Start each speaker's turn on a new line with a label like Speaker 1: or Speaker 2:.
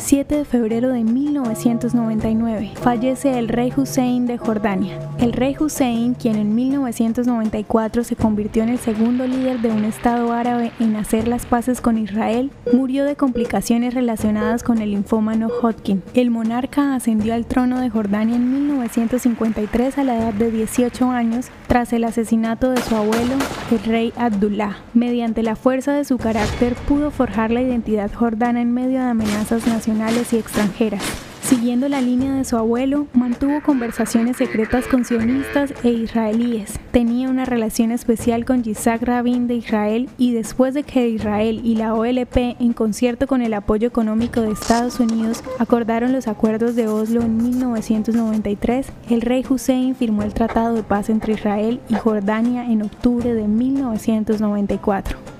Speaker 1: 7 de febrero de 1999, fallece el rey Hussein de Jordania. El rey Hussein, quien en 1994 se convirtió en el segundo líder de un Estado árabe en hacer las paces con Israel, murió de complicaciones relacionadas con el linfoma no Hodgkin. El monarca ascendió al trono de Jordania en 1953 a la edad de 18 años tras el asesinato de su abuelo, el rey Abdullah. Mediante la fuerza de su carácter pudo forjar la identidad jordana en medio de amenazas y extranjeras. Siguiendo la línea de su abuelo, mantuvo conversaciones secretas con sionistas e israelíes. Tenía una relación especial con Yitzhak Rabin de Israel y después de que Israel y la OLP, en concierto con el apoyo económico de Estados Unidos, acordaron los acuerdos de Oslo en 1993, el rey Hussein firmó el Tratado de Paz entre Israel y Jordania en octubre de 1994.